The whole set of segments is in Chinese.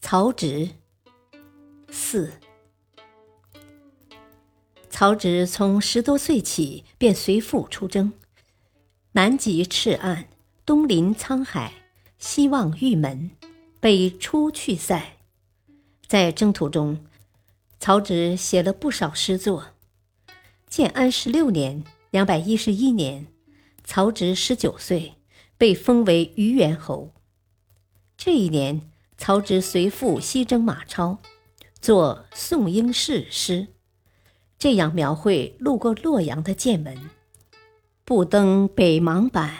曹植四，曹植从十多岁起便随父出征，南极赤岸，东临沧海，西望玉门，北出去塞。在征途中，曹植写了不少诗作。建安十六年（两百一十一年），曹植十九岁，被封为虞元侯。这一年。曹植随父西征马超，作《宋应士诗》，这样描绘路过洛阳的见闻：不登北邙坂，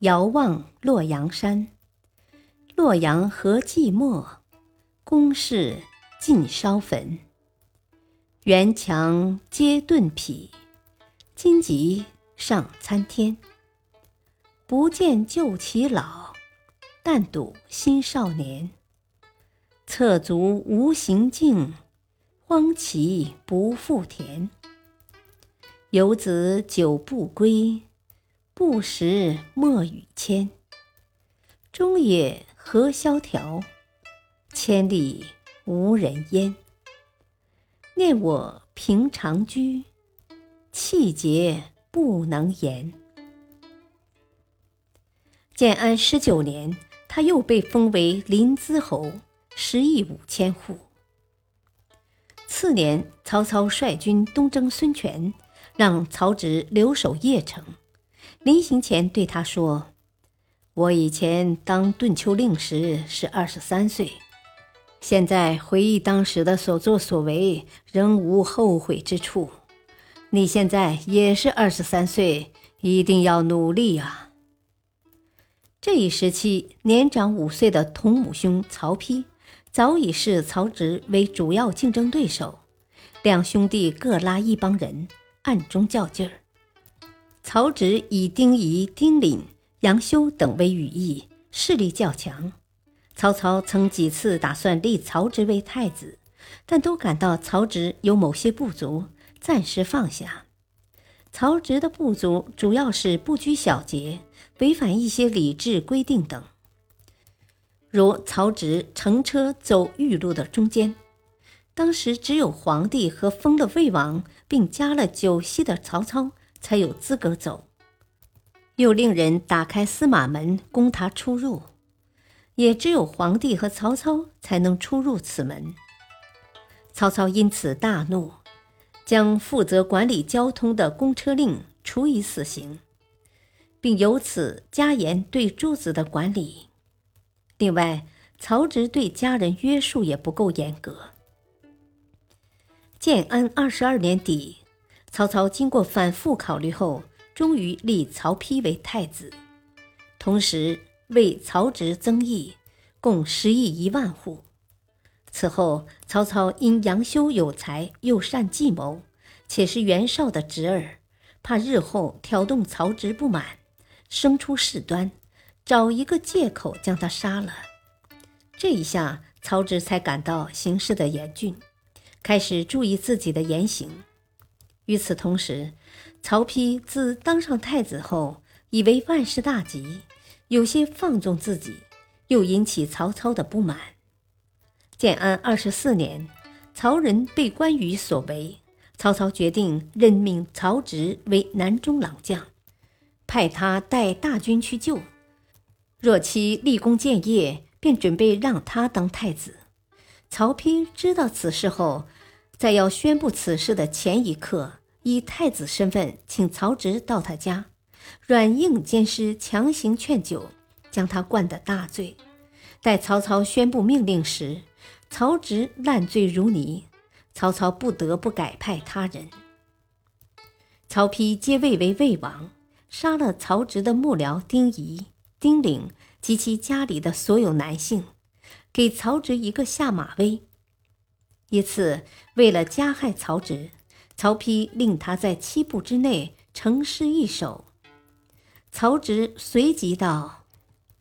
遥望洛阳山。洛阳何寂寞，宫室尽烧焚。垣墙皆遁匹，荆棘上参天。不见旧骑老。但睹新少年，侧足无行径，荒其不复田。游子久不归，不识莫与迁。中野何萧条，千里无人烟。念我平常居，气节不能言。建安十九年。他又被封为临淄侯，十亿五千户。次年，曹操率军东征孙权，让曹植留守邺城。临行前对他说：“我以前当顿丘令时是二十三岁，现在回忆当时的所作所为，仍无后悔之处。你现在也是二十三岁，一定要努力啊！”这一时期，年长五岁的同母兄曹丕早已视曹植为主要竞争对手，两兄弟各拉一帮人，暗中较劲儿。曹植以丁仪、丁凛、杨修等为羽翼，势力较强。曹操曾几次打算立曹植为太子，但都感到曹植有某些不足，暂时放下。曹植的不足主要是不拘小节。违反一些礼制规定等，如曹植乘车走玉路的中间，当时只有皇帝和封了魏王并加了九锡的曹操才有资格走，又令人打开司马门供他出入，也只有皇帝和曹操才能出入此门。曹操因此大怒，将负责管理交通的公车令处以死刑。并由此加严对诸子的管理。另外，曹植对家人约束也不够严格。建安二十二年底，曹操经过反复考虑后，终于立曹丕为太子，同时为曹植增邑，共十亿一万户。此后，曹操因杨修有才又善计谋，且是袁绍的侄儿，怕日后挑动曹植不满。生出事端，找一个借口将他杀了。这一下，曹植才感到形势的严峻，开始注意自己的言行。与此同时，曹丕自当上太子后，以为万事大吉，有些放纵自己，又引起曹操的不满。建安二十四年，曹仁被关羽所围，曹操决定任命曹植为南中郎将。派他带大军去救，若其立功建业，便准备让他当太子。曹丕知道此事后，在要宣布此事的前一刻，以太子身份请曹植到他家，软硬兼施，强行劝酒，将他灌得大醉。待曹操宣布命令时，曹植烂醉如泥，曹操不得不改派他人。曹丕接位为魏王。杀了曹植的幕僚丁仪、丁玲及其家里的所有男性，给曹植一个下马威。一次，为了加害曹植，曹丕令他在七步之内成诗一首。曹植随即道：“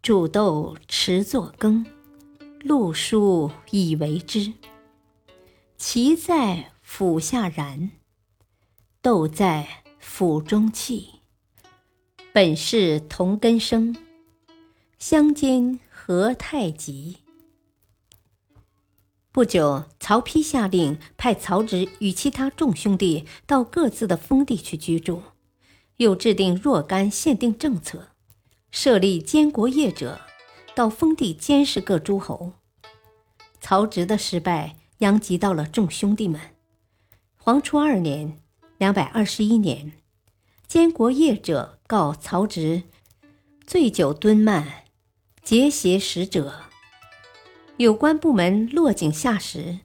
煮豆持作羹，漉菽以为汁。萁在釜下燃，豆在釜中泣。本是同根生，相煎何太急。”不久，曹丕下令派曹植与其他众兄弟到各自的封地去居住，又制定若干限定政策，设立监国业者，到封地监视各诸侯。曹植的失败殃及到了众兄弟们。黄初二年（两百二十一年），监国业者告曹植醉酒敦慢，结邪使者。有关部门落井下石，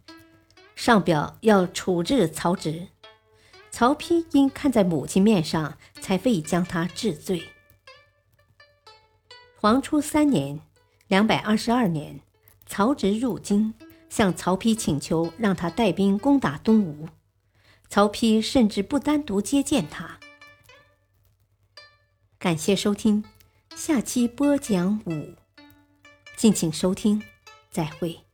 上表要处置曹植。曹丕因看在母亲面上，才未将他治罪。黄初三年（两百二十二年），曹植入京，向曹丕请求让他带兵攻打东吴。曹丕甚至不单独接见他。感谢收听，下期播讲五，敬请收听。再会。